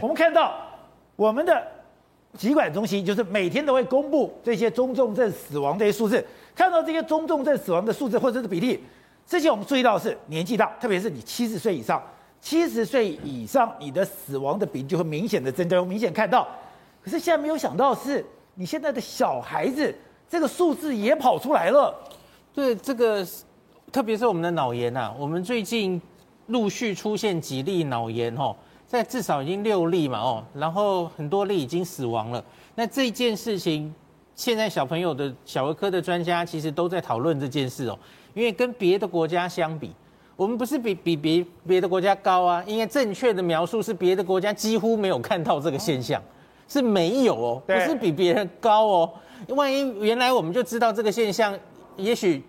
我们看到我们的疾管中心就是每天都会公布这些中重症死亡的一些数字，看到这些中重症死亡的数字或者是比例，之前我们注意到是年纪大，特别是你七十岁以上，七十岁以上你的死亡的比例就会明显的增加，我明显看到。可是现在没有想到是，你现在的小孩子这个数字也跑出来了。对，这个特别是我们的脑炎啊，我们最近陆续出现几例脑炎哦。在至少已经六例嘛，哦，然后很多例已经死亡了。那这件事情，现在小朋友的小儿科的专家其实都在讨论这件事哦。因为跟别的国家相比，我们不是比比别别的国家高啊。应该正确的描述是别的国家几乎没有看到这个现象，是没有哦，不是比别人高哦。万一原来我们就知道这个现象，也许，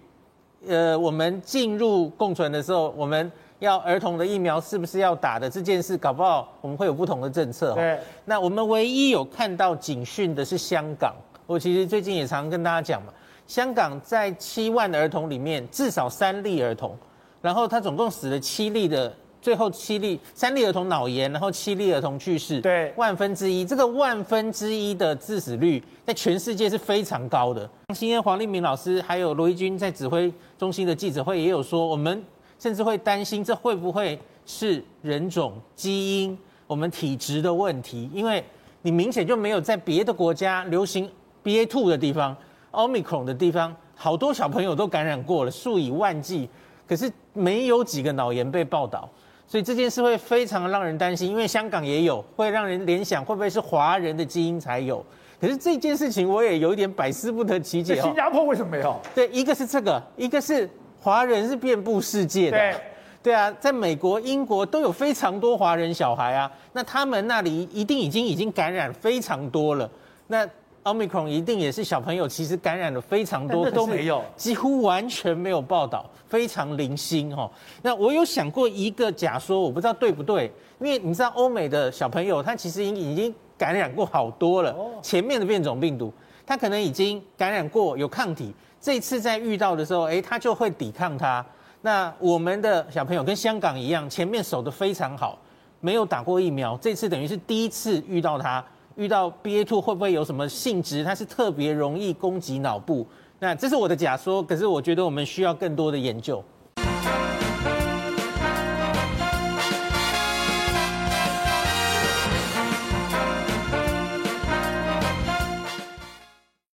呃，我们进入共存的时候，我们。要儿童的疫苗是不是要打的这件事，搞不好我们会有不同的政策。对，那我们唯一有看到警讯的是香港。我其实最近也常跟大家讲嘛，香港在七万儿童里面至少三例儿童，然后他总共死了七例的，最后七例三例儿童脑炎，然后七例儿童去世。对，万分之一，这个万分之一的致死率在全世界是非常高的。今天黄立明老师还有罗一军在指挥中心的记者会也有说，我们。甚至会担心这会不会是人种基因、我们体质的问题？因为你明显就没有在别的国家流行 BA.2 的地方、Omicron 的地方，好多小朋友都感染过了，数以万计，可是没有几个脑炎被报道，所以这件事会非常让人担心。因为香港也有，会让人联想会不会是华人的基因才有？可是这件事情我也有一点百思不得其解。新加坡为什么没有？对，一个是这个，一个是。华人是遍布世界的，对，对啊，在美国、英国都有非常多华人小孩啊，那他们那里一定已经已经感染非常多了。那 Omicron 一定也是小朋友其实感染了非常多，都没有，几乎完全没有报道，非常零星哦。那我有想过一个假说，我不知道对不对，因为你知道欧美的小朋友他其实已已经感染过好多了，前面的变种病毒他可能已经感染过有抗体。这次在遇到的时候，哎，他就会抵抗它。那我们的小朋友跟香港一样，前面守得非常好，没有打过疫苗。这次等于是第一次遇到它，遇到 BA.2 会不会有什么性质？它是特别容易攻击脑部。那这是我的假说，可是我觉得我们需要更多的研究。